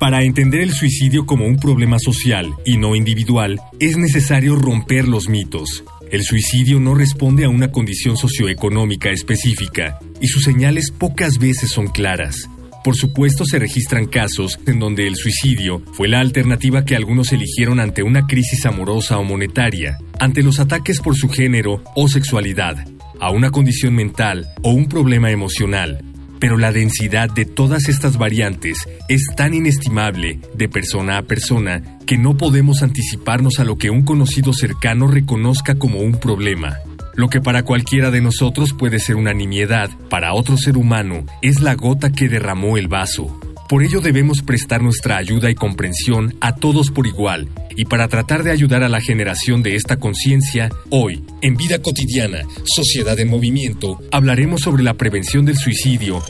Para entender el suicidio como un problema social y no individual, es necesario romper los mitos. El suicidio no responde a una condición socioeconómica específica y sus señales pocas veces son claras. Por supuesto se registran casos en donde el suicidio fue la alternativa que algunos eligieron ante una crisis amorosa o monetaria, ante los ataques por su género o sexualidad, a una condición mental o un problema emocional, pero la densidad de todas estas variantes es tan inestimable de persona a persona que no podemos anticiparnos a lo que un conocido cercano reconozca como un problema. Lo que para cualquiera de nosotros puede ser una nimiedad, para otro ser humano es la gota que derramó el vaso. Por ello debemos prestar nuestra ayuda y comprensión a todos por igual, y para tratar de ayudar a la generación de esta conciencia, hoy, en Vida Cotidiana, Sociedad en Movimiento, hablaremos sobre la prevención del suicidio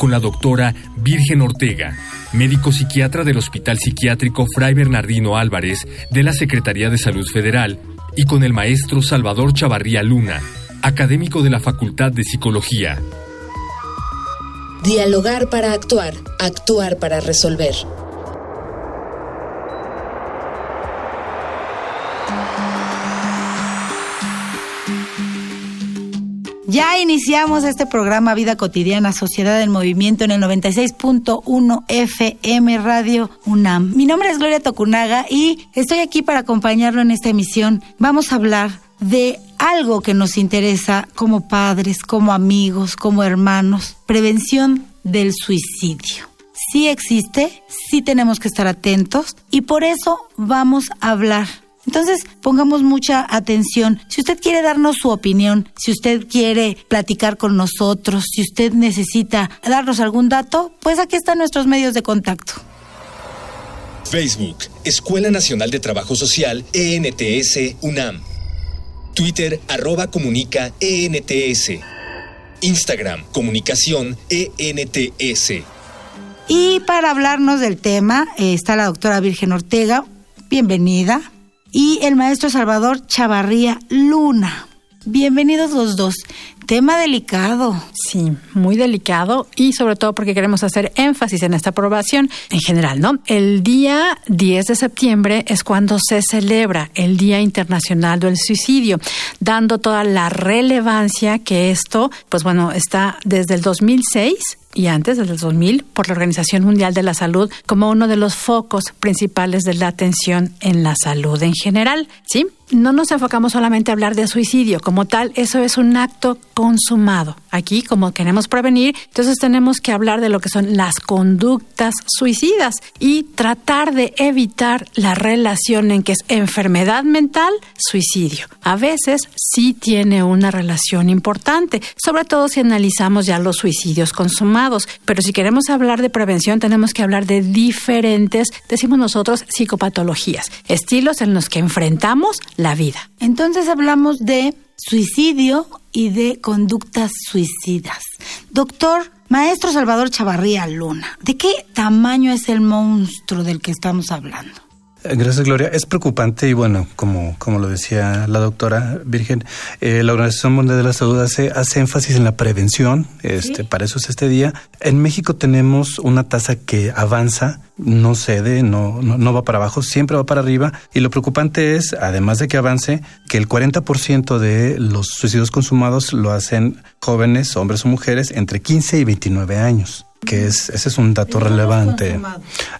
con la doctora Virgen Ortega, médico psiquiatra del Hospital Psiquiátrico Fray Bernardino Álvarez de la Secretaría de Salud Federal, y con el maestro Salvador Chavarría Luna, académico de la Facultad de Psicología. Dialogar para actuar, actuar para resolver. Ya iniciamos este programa Vida Cotidiana, Sociedad en Movimiento en el 96.1 FM Radio UNAM. Mi nombre es Gloria Tocunaga y estoy aquí para acompañarlo en esta emisión. Vamos a hablar de algo que nos interesa como padres, como amigos, como hermanos, prevención del suicidio. Sí existe, sí tenemos que estar atentos y por eso vamos a hablar entonces, pongamos mucha atención. Si usted quiere darnos su opinión, si usted quiere platicar con nosotros, si usted necesita darnos algún dato, pues aquí están nuestros medios de contacto. Facebook, Escuela Nacional de Trabajo Social, ENTS, UNAM. Twitter, arroba comunica, ENTS. Instagram, comunicación, ENTS. Y para hablarnos del tema eh, está la doctora Virgen Ortega. Bienvenida. Y el maestro Salvador Chavarría Luna. Bienvenidos los dos. Tema delicado. Sí, muy delicado y sobre todo porque queremos hacer énfasis en esta aprobación en general, ¿no? El día 10 de septiembre es cuando se celebra el Día Internacional del Suicidio, dando toda la relevancia que esto, pues bueno, está desde el 2006 y antes, desde el 2000, por la Organización Mundial de la Salud como uno de los focos principales de la atención en la salud en general. ¿Sí? No nos enfocamos solamente a hablar de suicidio como tal, eso es un acto consumado. Aquí, como queremos prevenir, entonces tenemos que hablar de lo que son las conductas suicidas y tratar de evitar la relación en que es enfermedad mental, suicidio. A veces sí tiene una relación importante, sobre todo si analizamos ya los suicidios consumados pero si queremos hablar de prevención, tenemos que hablar de diferentes, decimos nosotros, psicopatologías, estilos en los que enfrentamos la vida. Entonces hablamos de suicidio y de conductas suicidas. Doctor, maestro Salvador Chavarría Luna, ¿de qué tamaño es el monstruo del que estamos hablando? Gracias, Gloria. Es preocupante y bueno, como, como lo decía la doctora Virgen, eh, la Organización Mundial de la Salud hace, hace énfasis en la prevención, este, para eso es este día. En México tenemos una tasa que avanza, no cede, no, no, no va para abajo, siempre va para arriba. Y lo preocupante es, además de que avance, que el 40% de los suicidios consumados lo hacen jóvenes, hombres o mujeres, entre 15 y 29 años que es, ese es un dato relevante.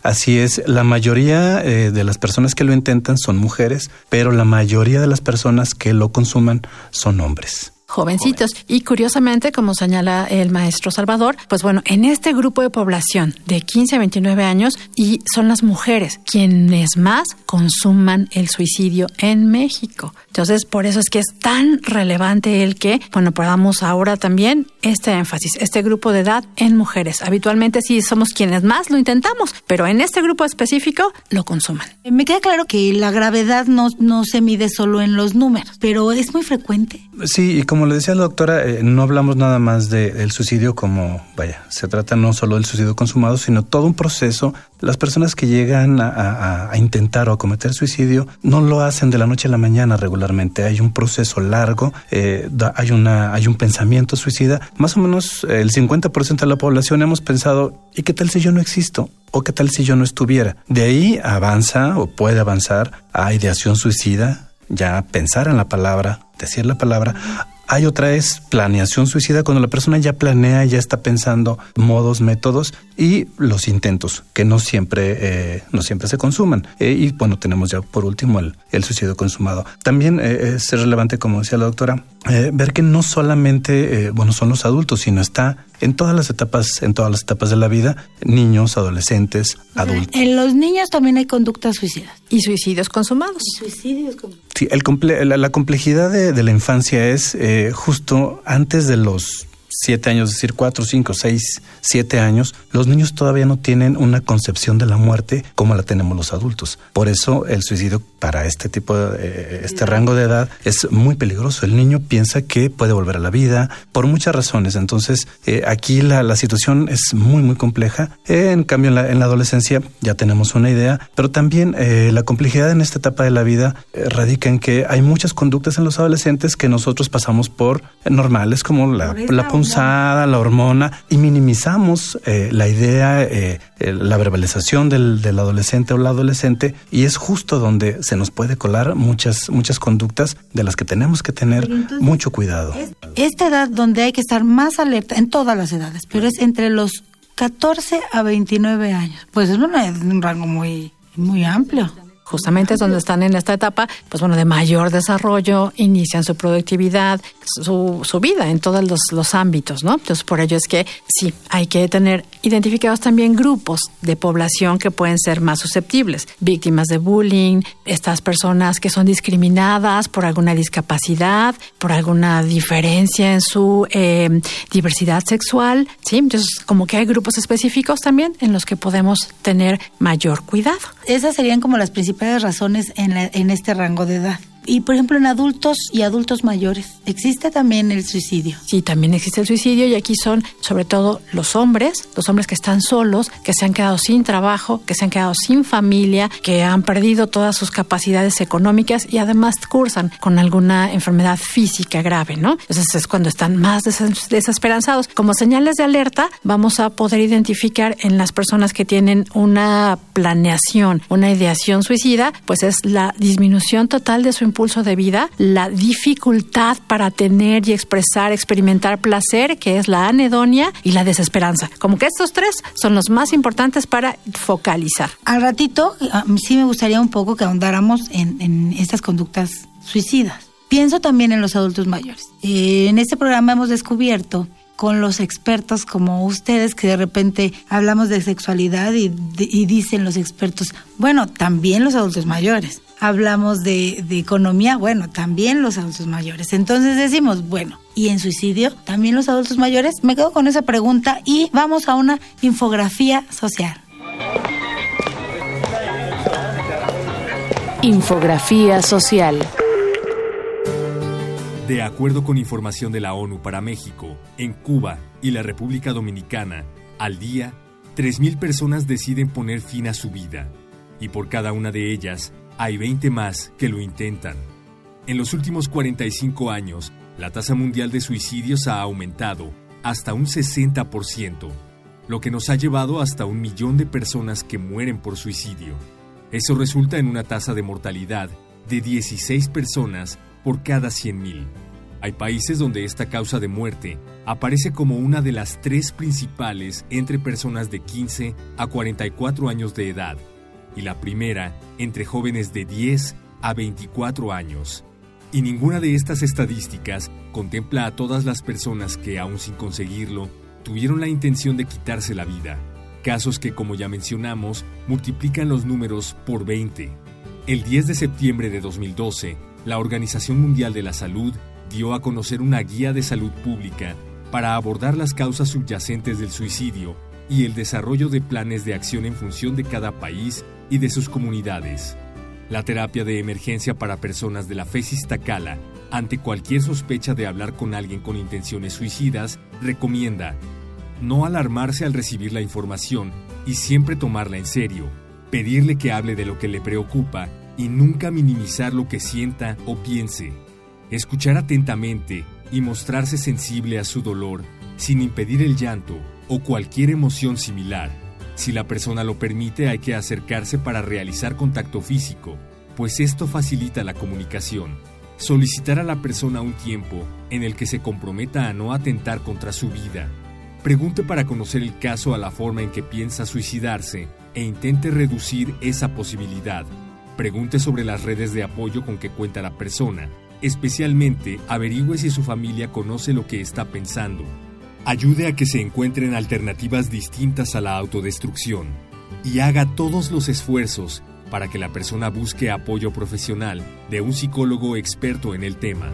Así es, la mayoría eh, de las personas que lo intentan son mujeres, pero la mayoría de las personas que lo consuman son hombres. Jovencitos. Y curiosamente, como señala el maestro Salvador, pues bueno, en este grupo de población de 15 a 29 años y son las mujeres quienes más consuman el suicidio en México. Entonces, por eso es que es tan relevante el que, bueno, podamos ahora también este énfasis, este grupo de edad en mujeres. Habitualmente sí somos quienes más lo intentamos, pero en este grupo específico lo consuman. Me queda claro que la gravedad no, no se mide solo en los números, pero es muy frecuente. Sí, y como le decía la doctora, eh, no hablamos nada más del suicidio como, vaya, se trata no solo del suicidio consumado, sino todo un proceso. Las personas que llegan a, intentar o a cometer suicidio no lo hacen de la noche a la mañana regularmente. Hay un proceso largo, eh, hay, una, hay un pensamiento suicida. Más o menos el 50% de la población hemos pensado, ¿y qué tal si yo no existo? ¿O qué tal si yo no estuviera? De ahí avanza o puede avanzar a ideación suicida, ya pensar en la palabra, decir la palabra. Hay otra es planeación suicida, cuando la persona ya planea, ya está pensando modos, métodos y los intentos, que no siempre, eh, no siempre se consuman. Eh, y bueno, tenemos ya por último el, el suicidio consumado. También eh, es relevante, como decía la doctora, ver que no solamente, bueno, son los adultos, sino está en todas las etapas, en todas las etapas de la vida, niños, adolescentes, adultos. En los niños también hay conductas suicidas. Y suicidios consumados. suicidios Sí, el la, complejidad de, de, la infancia es justo antes de los siete años, es decir, cuatro, cinco, seis, siete años, los niños todavía no tienen una concepción de la muerte como la tenemos los adultos. Por eso el suicidio para este tipo de, eh, este rango de edad es muy peligroso. El niño piensa que puede volver a la vida por muchas razones. Entonces, eh, aquí la, la, situación es muy, muy compleja. en cambio, en la, en la, adolescencia ya tenemos una idea, pero también eh, la complejidad en esta etapa de la vida radica en que hay muchas conductas en los adolescentes que nosotros pasamos por normales, como la, la la hormona, y minimizamos eh, la idea, eh, la verbalización del, adolescente o la adolescente, y es justo donde se nos puede colar muchas, muchas conductas de las que tenemos que tener mucho cuidado. esta edad donde hay que estar más alerta, en todas las edades, pero es entre los 14 a 29 años. Pues es un rango muy, muy amplio justamente es donde están en esta etapa, pues bueno, de mayor desarrollo, inician su productividad, su, su vida en todos los, los, ámbitos, ¿no? Entonces, por ello es que sí, hay que tener identificados también grupos de población que pueden ser más susceptibles, víctimas de bullying, estas personas que son discriminadas por alguna discapacidad, por alguna diferencia en su eh, diversidad sexual, ¿sí? Entonces, como que hay grupos específicos también en los que podemos tener mayor cuidado. Esas serían como las principales razones en, en este rango de edad. Y por ejemplo en adultos y adultos mayores, ¿existe también el suicidio? Sí, también existe el suicidio y aquí son sobre todo los hombres, los hombres que están solos, que se han quedado sin trabajo, que se han quedado sin familia, que han perdido todas sus capacidades económicas y además cursan con alguna enfermedad física grave, ¿no? Entonces es cuando están más desesperanzados. Como señales de alerta vamos a poder identificar en las personas que tienen una planeación, una ideación suicida, pues es la disminución total de su impulso de vida, la dificultad para tener y expresar, experimentar placer, que es la anedonia, y la desesperanza. Como que estos tres son los más importantes para focalizar. Al ratito, sí me gustaría un poco que ahondáramos en, estas conductas suicidas. Pienso también en los adultos mayores. Eh, en este programa hemos descubierto con los expertos como ustedes que de repente hablamos de sexualidad y, y, dicen los expertos, bueno, también los adultos mayores hablamos de, economía, bueno, también los adultos mayores. Entonces decimos, bueno, ¿y en suicidio también los adultos mayores? Me quedo con esa pregunta y vamos a una infografía social. Infografía social. De acuerdo con información de la ONU para México, en Cuba y la República Dominicana, al día, 3.000 personas deciden poner fin a su vida, y por cada una de ellas hay 20 más que lo intentan. En los últimos 45 años, la tasa mundial de suicidios ha aumentado hasta un 60%, lo que nos ha llevado hasta un millón de personas que mueren por suicidio. Eso resulta en una tasa de mortalidad de 16 personas por cada 100.000. Hay países donde esta causa de muerte aparece como una de las tres principales entre personas de 15 a 44 años de edad, y la primera entre jóvenes de 10 a 24 años. Y ninguna de estas estadísticas contempla a todas las personas que, aún sin conseguirlo, tuvieron la intención de quitarse la vida. Casos que, como ya mencionamos, multiplican los números por 20. El 10 de septiembre de 2012, la Organización Mundial de la Salud dio a conocer una guía de salud pública para abordar las causas subyacentes del suicidio y el desarrollo de planes de acción en función de cada país y de sus comunidades. La terapia de emergencia para personas de la FESIS Tacala, ante cualquier sospecha de hablar con alguien con intenciones suicidas, recomienda no alarmarse al recibir la información y siempre tomarla en serio, pedirle que hable de lo que le preocupa y nunca minimizar lo que sienta o piense. Escuchar atentamente y mostrarse sensible a su dolor sin impedir el llanto o cualquier emoción similar. Si la persona lo permite hay que acercarse para realizar contacto físico, pues esto facilita la comunicación. Solicitar a la persona un tiempo en el que se comprometa a no atentar contra su vida. Pregunte para conocer el caso a la forma en que piensa suicidarse e intente reducir esa posibilidad. Pregunte sobre las redes de apoyo con que cuenta la persona. Especialmente, averigüe si su familia conoce lo que está pensando. Ayude a que se encuentren alternativas distintas a la autodestrucción y haga todos los esfuerzos para que la persona busque apoyo profesional de un psicólogo experto en el tema.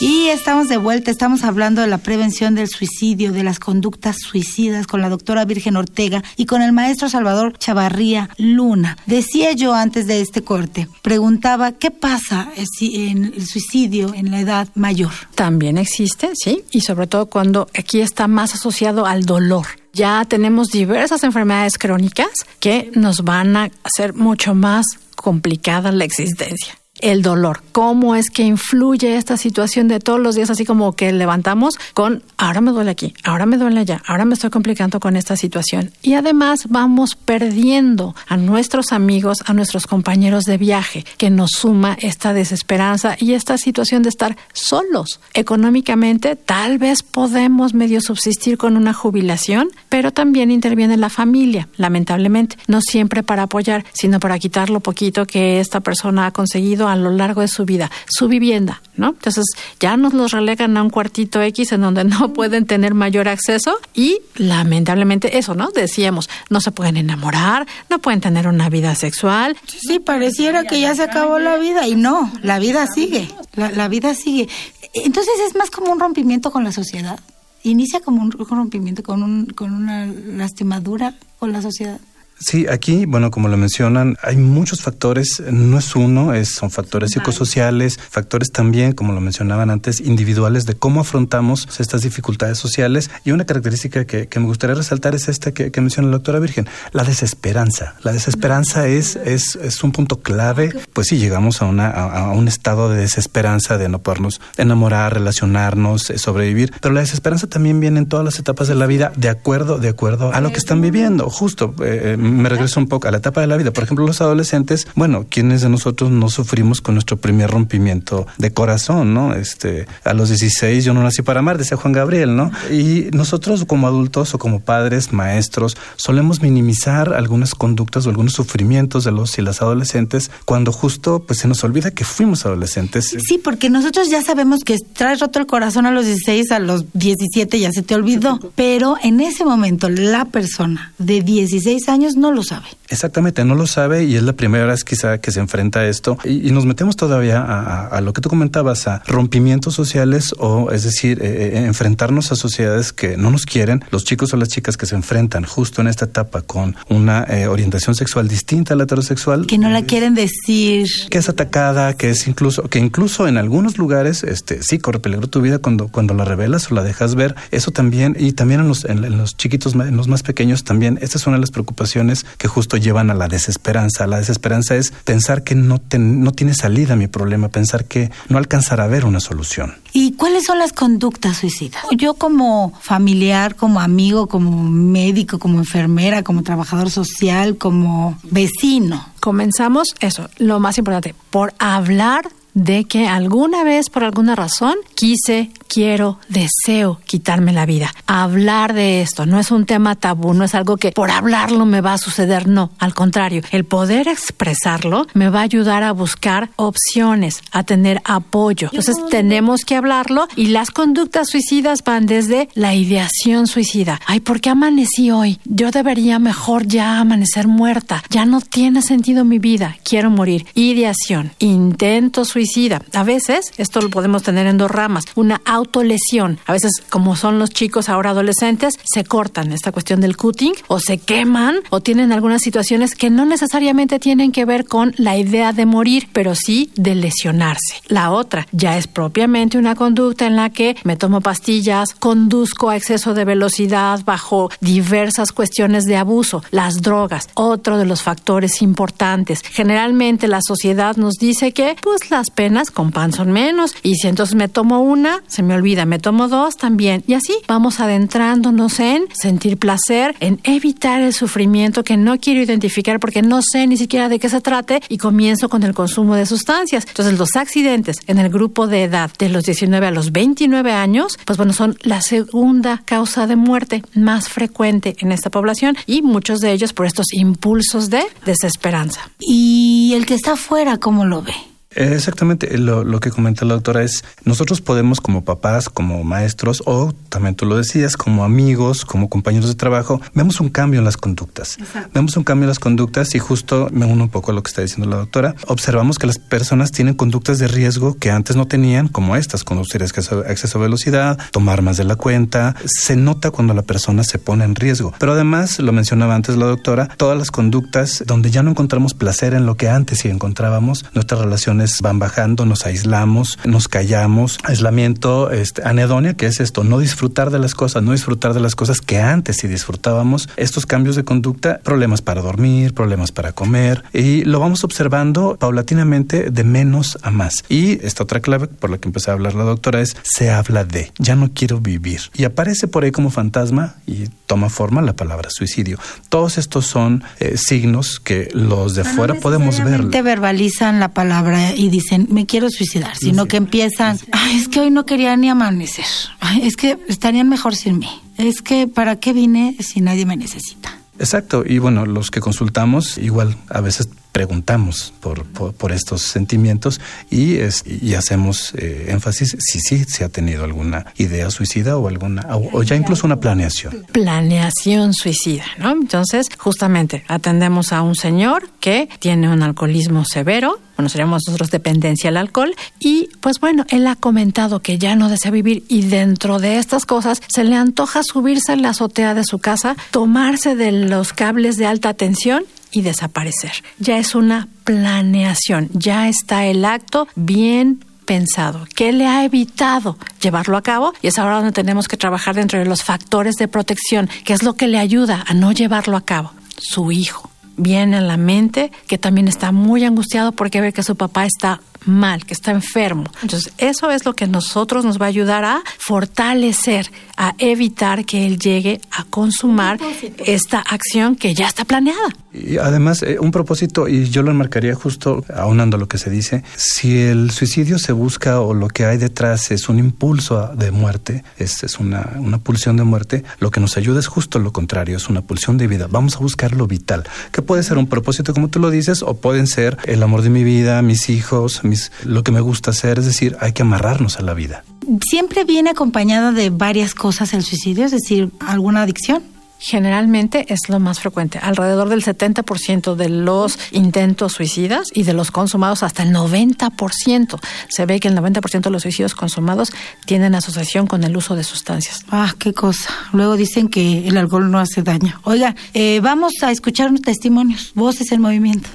Y estamos de vuelta, estamos hablando de la prevención del suicidio, de las conductas suicidas con la doctora Virgen Ortega y con el maestro Salvador Chavarría Luna. Decía yo antes de este corte, preguntaba, ¿qué pasa en el suicidio en la edad mayor? También existe, sí, y sobre todo cuando aquí está más asociado al dolor ya tenemos diversas enfermedades crónicas que nos van a hacer mucho más complicada la existencia el dolor. ¿Cómo es que influye esta situación de todos los días, así como que levantamos con, ahora me duele aquí, ahora me duele allá, ahora me estoy complicando con esta situación? Y además vamos perdiendo a nuestros amigos, a nuestros compañeros de viaje, que nos suma esta desesperanza y esta situación de estar solos. Económicamente, tal vez podemos medio subsistir con una jubilación, pero también interviene la familia, lamentablemente, no siempre para apoyar, sino para quitar lo poquito que esta persona ha conseguido a lo largo de su vida, su vivienda, ¿no? Entonces ya nos los relegan a un cuartito X en donde no pueden tener mayor acceso y lamentablemente eso, ¿no? Decíamos, no se pueden enamorar, no pueden tener una vida sexual. Sí, pareciera que ya se acabó la vida y no, la vida sigue, la, la vida sigue. Entonces es más como un rompimiento con la sociedad. Inicia como un rompimiento, con, un, con una lastimadura con la sociedad. Sí, aquí, bueno, como lo mencionan, hay muchos factores, no es uno, es, son factores psicosociales, factores también, como lo mencionaban antes, individuales de cómo afrontamos estas dificultades sociales. Y una característica que, me gustaría resaltar es esta que, menciona la doctora Virgen, la desesperanza. La desesperanza es, es, es un punto clave, pues sí, llegamos a, una, a, un estado de desesperanza, de no podernos enamorar, relacionarnos, eh, sobrevivir, pero la desesperanza también viene en todas las etapas de la vida de acuerdo, de acuerdo a lo que están viviendo, justo. Eh, eh me regreso un poco a la etapa de la vida. Por ejemplo, los adolescentes, bueno, ¿quiénes de nosotros no sufrimos con nuestro primer rompimiento de corazón, no? Este, a los 16 yo no nací para amar, decía Juan Gabriel, ¿no? Y nosotros como adultos o como padres, maestros, solemos minimizar algunas conductas o algunos sufrimientos de los y las adolescentes cuando justo pues se nos olvida que fuimos adolescentes. Sí, porque nosotros ya sabemos que traes roto el corazón a los 16, a los 17 ya se te olvidó, pero en ese momento la persona de 16 años no lo sabe. Exactamente, no lo sabe y es la primera vez quizá que se enfrenta a esto y, nos metemos todavía a, lo que tú comentabas, a rompimientos sociales o es decir, eh, eh, enfrentarnos a sociedades que no nos quieren, los chicos o las chicas que se enfrentan justo en esta etapa con una eh, orientación sexual distinta a la heterosexual. Que no la quieren decir. Que es atacada, que es incluso, que incluso en algunos lugares, este, sí, corre peligro tu vida cuando, cuando la revelas o la dejas ver. Eso también, y también en los, en los chiquitos, en los más pequeños también, esta es una de las preocupaciones que justo llevan a la desesperanza. La desesperanza es pensar que no, no tiene salida mi problema, pensar que no alcanzará a ver una solución. ¿Y cuáles son las conductas suicidas? Yo como familiar, como amigo, como médico, como enfermera, como trabajador social, como vecino. Comenzamos eso, lo más importante, por hablar de que alguna vez por alguna razón quise quiero, deseo quitarme la vida. Hablar de esto no es un tema tabú, no es algo que por hablarlo me va a suceder, no, al contrario, el poder expresarlo me va a ayudar a buscar opciones, a tener apoyo. Entonces tenemos que hablarlo y las conductas suicidas van desde la ideación suicida. Ay, ¿por qué amanecí hoy? Yo debería mejor ya amanecer muerta. Ya no tiene sentido mi vida. Quiero morir. Ideación, intento suicida. A veces, esto lo podemos tener en dos ramas. Una autolesión. A veces, como son los chicos ahora adolescentes, se cortan esta cuestión del cutting o se queman o tienen algunas situaciones que no necesariamente tienen que ver con la idea de morir, pero sí de lesionarse. La otra ya es propiamente una conducta en la que me tomo pastillas, conduzco a exceso de velocidad bajo diversas cuestiones de abuso, las drogas, otro de los factores importantes. Generalmente la sociedad nos dice que pues las penas con pan son menos y si entonces me tomo una, se me olvida, me tomo dos también y así vamos adentrándonos en sentir placer, en evitar el sufrimiento que no quiero identificar porque no sé ni siquiera de qué se trate y comienzo con el consumo de sustancias. Entonces los accidentes en el grupo de edad de los 19 a los 29 años, pues bueno, son la segunda causa de muerte más frecuente en esta población y muchos de ellos por estos impulsos de desesperanza. ¿Y el que está afuera, cómo lo ve? Exactamente, lo, lo, que comenta la doctora es, nosotros podemos como papás, como maestros, o también tú lo decías, como amigos, como compañeros de trabajo, vemos un cambio en las conductas. Vemos un cambio en las conductas y justo me uno un poco a lo que está diciendo la doctora, observamos que las personas tienen conductas de riesgo que antes no tenían, como estas, conducir exceso, exceso de velocidad, tomar más de la cuenta, se nota cuando la persona se pone en riesgo. Pero además, lo mencionaba antes la doctora, todas las conductas donde ya no encontramos placer en lo que antes sí encontrábamos, nuestras relaciones van bajando, nos aislamos, nos callamos. Aislamiento, este, anedonia, que es esto, no disfrutar de las cosas, no disfrutar de las cosas que antes sí disfrutábamos. Estos cambios de conducta, problemas para dormir, problemas para comer, y lo vamos observando paulatinamente de menos a más. Y esta otra clave por la que empecé a hablar la doctora es, se habla de, ya no quiero vivir. Y aparece por ahí como fantasma y toma forma la palabra suicidio. Todos estos son eh, signos que los de fuera podemos ver. verbalizan la palabra y dicen, me quiero suicidar, sino que empiezan, Ay, es que hoy no quería ni amanecer, Ay, es que estarían mejor sin mí, es que ¿para qué vine si nadie me necesita? Exacto, y bueno, los que consultamos igual a veces preguntamos por, por, estos sentimientos y, es, y hacemos eh, énfasis si sí se ha tenido alguna idea suicida o alguna o, ya incluso una planeación. Planeación suicida, ¿no? Entonces, justamente atendemos a un señor que tiene un alcoholismo severo, bueno, seríamos nosotros dependencia al alcohol y pues bueno, él ha comentado que ya no desea vivir y dentro de estas cosas se le antoja subirse en la azotea de su casa, tomarse de los cables de alta tensión y desaparecer. Ya es una planeación, ya está el acto bien pensado, qué le ha evitado llevarlo a cabo y es ahora donde tenemos que trabajar dentro de los factores de protección, que es lo que le ayuda a no llevarlo a cabo, su hijo. Viene a la mente que también está muy angustiado porque ve que su papá está mal, que está enfermo. Entonces, eso es lo que nosotros nos va a ayudar a fortalecer, a evitar que él llegue a consumar esta acción que ya está planeada. Y además, eh, un propósito, y yo lo enmarcaría justo aunando lo que se dice, si el suicidio se busca o lo que hay detrás es un impulso de muerte, es, es una, una pulsión de muerte, lo que nos ayuda es justo lo contrario, es una pulsión de vida. Vamos a buscar lo vital, que puede ser un propósito, como tú lo dices, o pueden ser el amor de mi vida, mis hijos, lo que me gusta hacer, es decir, hay que amarrarnos a la vida. ¿Siempre viene acompañado de varias cosas el suicidio, es decir, alguna adicción? generalmente es lo más frecuente. Alrededor del 70% de los intentos suicidas y de los consumados hasta el 90%. Se ve que el 90% de los suicidios consumados tienen asociación con el uso de sustancias. Ah, qué cosa. Luego dicen que el alcohol no hace daño. Oiga, eh, vamos a escuchar unos testimonios. Voces en movimiento.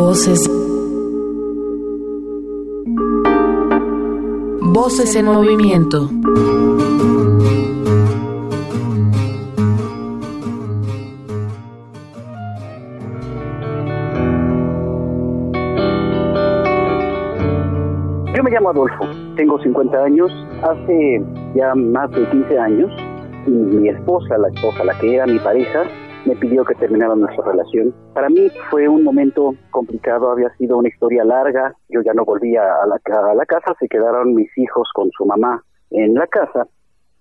Voces. Voces en movimiento. Yo me llamo Adolfo, tengo 50 años, hace ya más de 15 años, y mi esposa, la esposa, la que era mi pareja, me pidió que terminara nuestra relación. Para mí fue un momento complicado, había sido una historia larga, yo ya no volvía a la, a la casa, se quedaron mis hijos con su mamá en la casa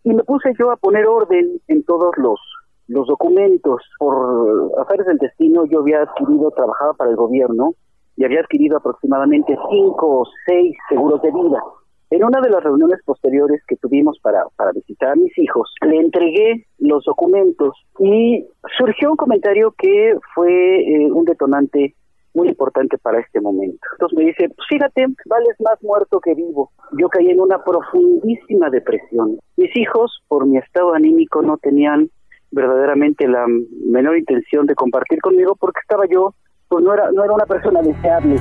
y me puse yo a poner orden en todos los los documentos por azares del destino yo había adquirido trabajaba para el gobierno y había adquirido aproximadamente cinco o seis seguros de vida en una de las reuniones posteriores que tuvimos para, para visitar a mis hijos, le entregué los documentos y surgió un comentario que fue eh, un detonante muy importante para este momento. Entonces me dice, pues fíjate, vales más muerto que vivo. Yo caí en una profundísima depresión. Mis hijos, por mi estado anímico, no tenían verdaderamente la menor intención de compartir conmigo porque estaba yo, pues no era, no era una persona deseable.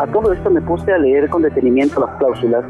A todo esto me puse a leer con detenimiento las cláusulas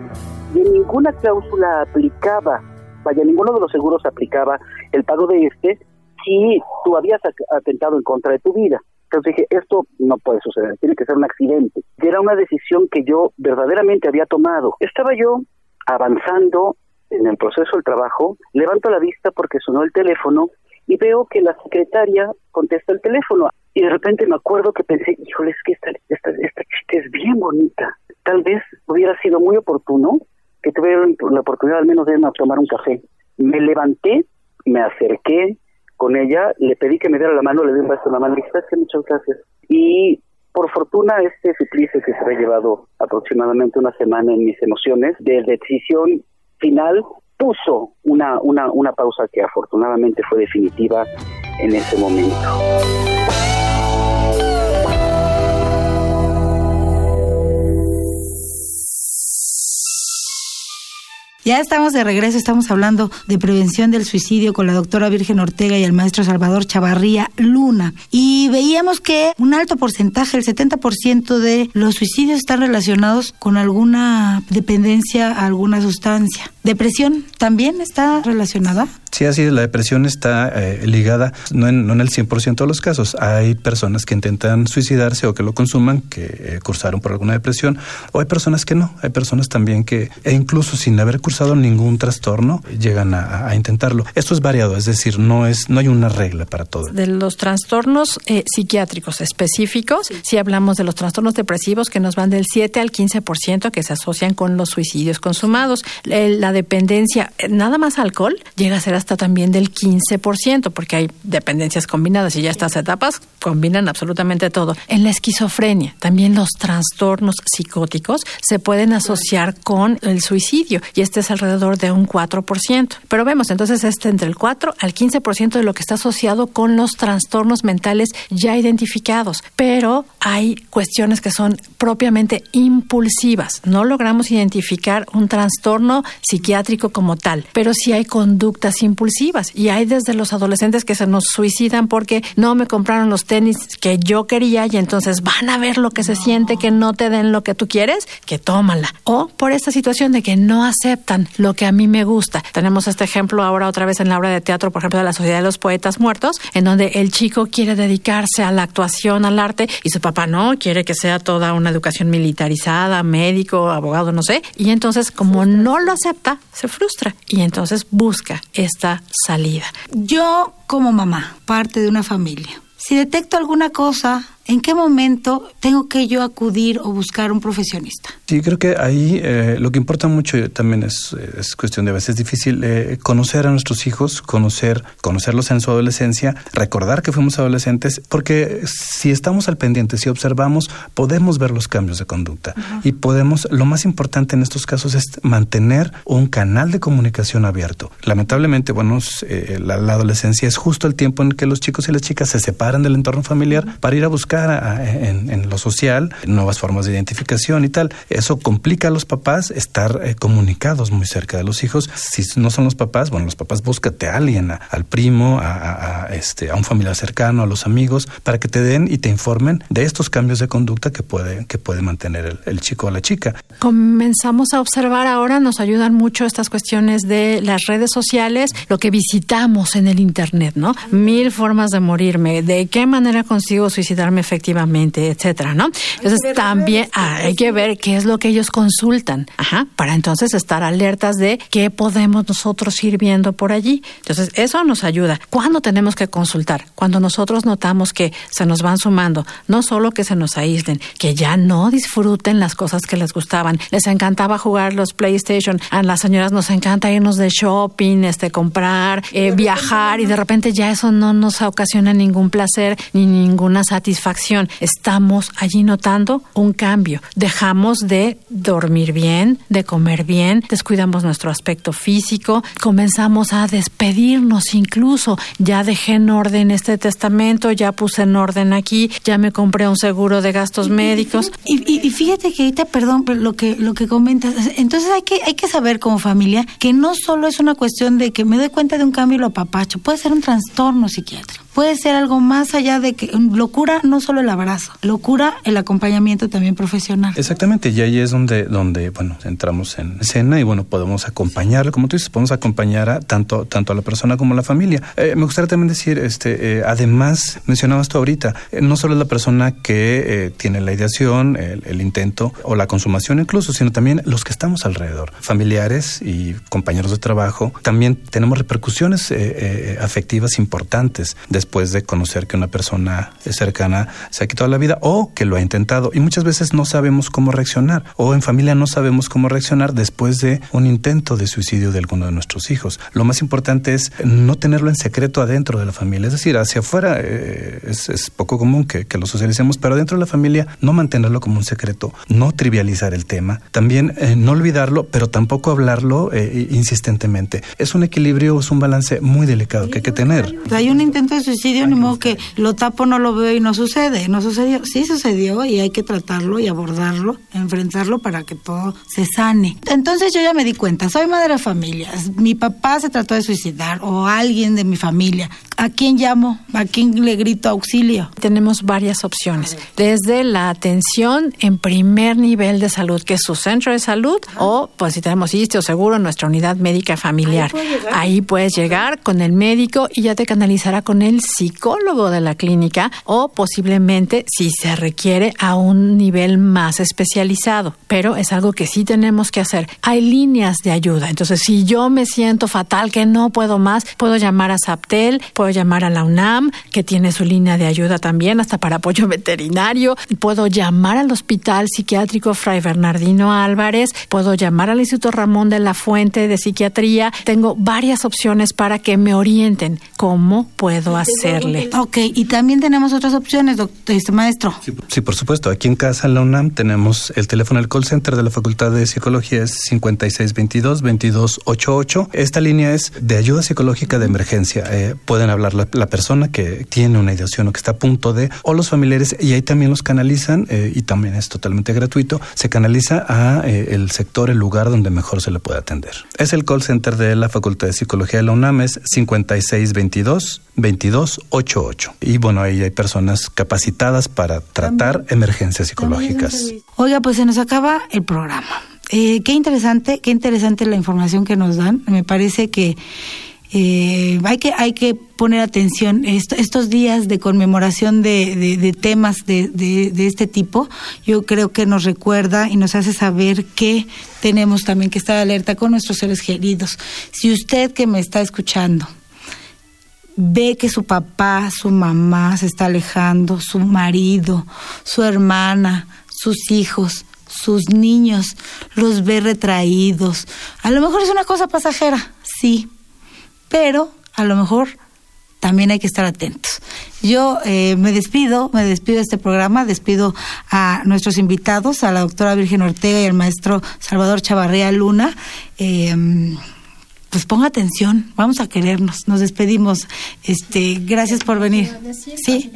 y en ninguna cláusula aplicaba, vaya, ninguno de los seguros aplicaba el pago de este si tú habías atentado en contra de tu vida. Entonces dije, esto no puede suceder, tiene que ser un accidente. Y era una decisión que yo verdaderamente había tomado. Estaba yo avanzando en el proceso del trabajo, levanto la vista porque sonó el teléfono y veo que la secretaria contesta el teléfono. Y de repente me acuerdo que pensé, híjole, es que esta, esta, chica es bien bonita. Tal vez hubiera sido muy oportuno que tuviera la oportunidad al menos de tomar un café. Me levanté, me acerqué con ella, le pedí que me diera la mano, le di un beso en la mano y dije, muchas gracias. Y por fortuna este suplicio que se había llevado aproximadamente una semana en mis emociones, de decisión final, puso una, una, una pausa que afortunadamente fue definitiva en ese momento. Ya estamos de regreso, estamos hablando de prevención del suicidio con la doctora Virgen Ortega y el maestro Salvador Chavarría Luna. Y veíamos que un alto porcentaje, el 70% de los suicidios están relacionados con alguna dependencia a alguna sustancia. ¿Depresión también está relacionada? Sí, así es. La depresión está eh, ligada, no en, no en el 100% de los casos. Hay personas que intentan suicidarse o que lo consuman, que eh, cursaron por alguna depresión, o hay personas que no. Hay personas también que, e incluso sin haber cursado ningún trastorno, llegan a, intentarlo. Esto es variado, es decir, no, es, no hay una regla para todo. De los trastornos eh, psiquiátricos específicos, si hablamos de los trastornos depresivos que nos van del 7 al 15% que se asocian con los suicidios consumados. la dependencia, nada más alcohol, llega a ser hasta también del 15%, porque hay dependencias combinadas y ya estas etapas combinan absolutamente todo. En la esquizofrenia, también los trastornos psicóticos se pueden asociar con el suicidio y este es alrededor de un 4%. Pero vemos, entonces, este entre el 4 al 15% de lo que está asociado con los trastornos mentales ya identificados. Pero hay cuestiones que son propiamente impulsivas. No logramos identificar un trastorno psiquiátrico como tal, pero sí hay conductas impulsivas. Y hay desde los adolescentes que se nos suicidan porque no me compraron los tenis que yo quería y entonces van a ver lo que se siente que no te den lo que tú quieres, que tómala. O por esta situación de que no aceptan lo que a mí me gusta. Tenemos este ejemplo ahora otra vez en la obra de teatro, por ejemplo, de la Sociedad de los Poetas Muertos, en donde el chico quiere dedicarse a la actuación, al arte, y su papá no, quiere que sea toda una educación militarizada, médico, abogado, no sé. Y entonces, como no lo acepta, se frustra y entonces busca esta salida. Yo como mamá, parte de una familia, si detecto alguna cosa ¿En qué momento tengo que yo acudir o buscar un profesionista? Sí, creo que ahí eh, lo que importa mucho también es, es, cuestión de a veces difícil eh, conocer a nuestros hijos, conocer, conocerlos en su adolescencia, recordar que fuimos adolescentes, porque si estamos al pendiente, si observamos, podemos ver los cambios de conducta y podemos, lo más importante en estos casos es mantener un canal de comunicación abierto. Lamentablemente, bueno, eh, la, adolescencia es justo el tiempo en que los chicos y las chicas se separan del entorno familiar para ir a buscar en, lo social, nuevas formas de identificación y tal. Eso complica a los papás estar eh, comunicados muy cerca de los hijos. Si no son los papás, bueno, los papás búscate a alguien, al primo, a, este, a un familiar cercano, a los amigos, para que te den y te informen de estos cambios de conducta que puede, que puede mantener el, chico o la chica. Comenzamos a observar ahora, nos ayudan mucho estas cuestiones de las redes sociales, lo que visitamos en el Internet, ¿no? Mil formas de morirme, de qué manera consigo suicidarme efectivamente, etcétera, ¿no? Entonces también ah, hay que ver qué es lo que ellos consultan, ajá, para entonces estar alertas de qué podemos nosotros ir viendo por allí. Entonces eso nos ayuda. ¿Cuándo tenemos que consultar? Cuando nosotros notamos que se nos van sumando, no solo que se nos aíslen, que ya no disfruten las cosas que les gustaban. Les encantaba jugar los PlayStation, a las señoras nos encanta irnos de shopping, este comprar, eh, viajar y de repente ya eso no nos ocasiona ningún placer ni ninguna satisfacción. Estamos allí notando un cambio. Dejamos de dormir bien, de comer bien, descuidamos nuestro aspecto físico, comenzamos a despedirnos incluso. Ya dejé en orden este testamento, ya puse en orden aquí, ya me compré un seguro de gastos médicos. Y, y, fíjate que ahorita, perdón, lo que lo que comentas, entonces hay que hay que saber como familia que no solo es una cuestión de que me doy cuenta de un cambio y lo apapacho, puede ser un trastorno psiquiátrico puede ser algo más allá de que locura no solo el abrazo, locura el acompañamiento también profesional. Exactamente, y ahí es donde, donde bueno, entramos en escena y bueno, podemos acompañar, como tú dices, podemos acompañar a tanto, tanto a la persona como a la familia. Eh, me gustaría también decir, este, eh, además, mencionabas tú ahorita, eh, no solo es la persona que tiene la ideación, el, intento o la consumación incluso, sino también los que estamos alrededor, familiares y compañeros de trabajo, también tenemos repercusiones afectivas importantes después de conocer que una persona cercana se ha quitado la vida o que lo ha intentado. Y muchas veces no sabemos cómo reaccionar o en familia no sabemos cómo reaccionar después de un intento de suicidio de alguno de nuestros hijos. Lo más importante es no tenerlo en secreto adentro de la familia. Es decir, hacia afuera eh, es, poco común que, lo socialicemos, pero dentro de la familia no mantenerlo como un secreto, no trivializar el tema, también eh, no olvidarlo, pero tampoco hablarlo eh, insistentemente. Es un equilibrio, es un balance muy delicado que hay que tener. Hay un intento de suicidio, ni modo que lo tapo, no lo veo y no sucede. No sucedió. Sí sucedió y hay que tratarlo y abordarlo, enfrentarlo para que todo se sane. Entonces yo ya me di cuenta, soy madre de familia. Mi papá se trató de suicidar o alguien de mi familia. ¿A quién llamo? ¿A quién le grito auxilio? Tenemos varias opciones. Desde la atención en primer nivel de salud, que es su centro de salud, o pues si tenemos ISTE o seguro, nuestra unidad médica familiar. Ahí puedes llegar con el médico y ya te canalizará con psicólogo de la clínica o posiblemente, si se requiere, a un nivel más especializado. Pero es algo que sí tenemos que hacer. Hay líneas de ayuda. Entonces, si yo me siento fatal, que no puedo más, puedo llamar a SAPTEL, puedo llamar a la UNAM, que tiene su línea de ayuda también, hasta para apoyo veterinario. Puedo llamar al Hospital Psiquiátrico Fray Bernardino Álvarez. Puedo llamar al Instituto Ramón de la Fuente de Psiquiatría. Tengo varias opciones para que me orienten cómo puedo hacerle. Ok, y también tenemos otras opciones, doctor, este maestro. Sí, por supuesto. Aquí en casa, en la UNAM, tenemos el teléfono del call center de la Facultad de Psicología, es 5622-2288. Esta línea es de ayuda psicológica de emergencia. Eh, pueden hablar la, persona que tiene una ideación o que está a punto de, o los familiares, y ahí también los canalizan, eh, y también es totalmente gratuito, se canaliza a eh, el sector, el lugar donde mejor se le puede atender. Es el call center de la Facultad de Psicología de la UNAM, es 5622 2288. Y bueno, ahí hay personas capacitadas para tratar emergencias psicológicas. Oiga, pues se nos acaba el programa. Eh, qué interesante, qué interesante la información que nos dan. Me parece que eh, hay que hay que poner atención estos días de conmemoración de, temas de, de, este tipo yo creo que nos recuerda y nos hace saber que tenemos también que estar alerta con nuestros seres queridos si usted que me está escuchando ve que su papá su mamá se está alejando su marido su hermana sus hijos sus niños los ve retraídos a lo mejor es una cosa pasajera sí pero a lo mejor también hay que estar atentos. Yo eh, me despido, me despido de este programa, despido a nuestros invitados, a la doctora Virgen Ortega y al maestro Salvador Chavarría Luna. Eh, pues ponga atención, vamos a querernos, nos despedimos. Este, gracias por venir. Sí.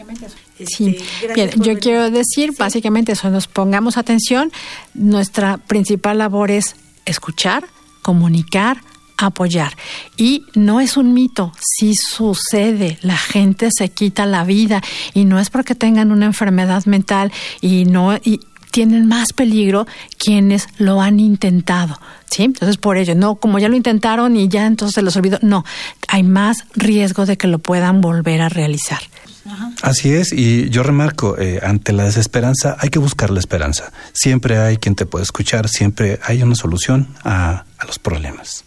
Sí, bien, yo quiero decir básicamente eso, nos pongamos atención. Nuestra principal labor es escuchar, comunicar, apoyar. Y no es un mito, sí sucede, la gente se quita la vida y no es porque tengan una enfermedad mental y no y tienen más peligro quienes lo han intentado. ¿Sí? Entonces, por ello, no, como ya lo intentaron y ya entonces se los olvidó, no, hay más riesgo de que lo puedan volver a realizar. Así es, y yo remarco, eh, ante la desesperanza hay que buscar la esperanza. Siempre hay quien te puede escuchar, siempre hay una solución a, a los problemas.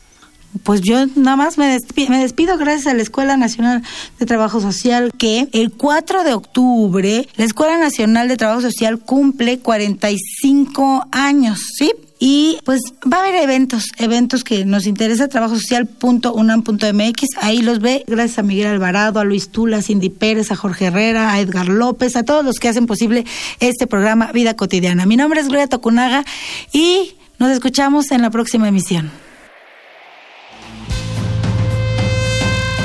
Pues yo nada más me despido, me despido gracias a la Escuela Nacional de Trabajo Social que el 4 de octubre la Escuela Nacional de Trabajo Social cumple 45 años, ¿sí? Y pues va a haber eventos, eventos que nos interesa, trabajosocial.unam.mx, ahí los ve, gracias a Miguel Alvarado, a Luis Tula, a Cindy Pérez, a Jorge Herrera, a Edgar López, a todos los que hacen posible este programa Vida Cotidiana. Mi nombre es Gloria Tocunaga y nos escuchamos en la próxima emisión.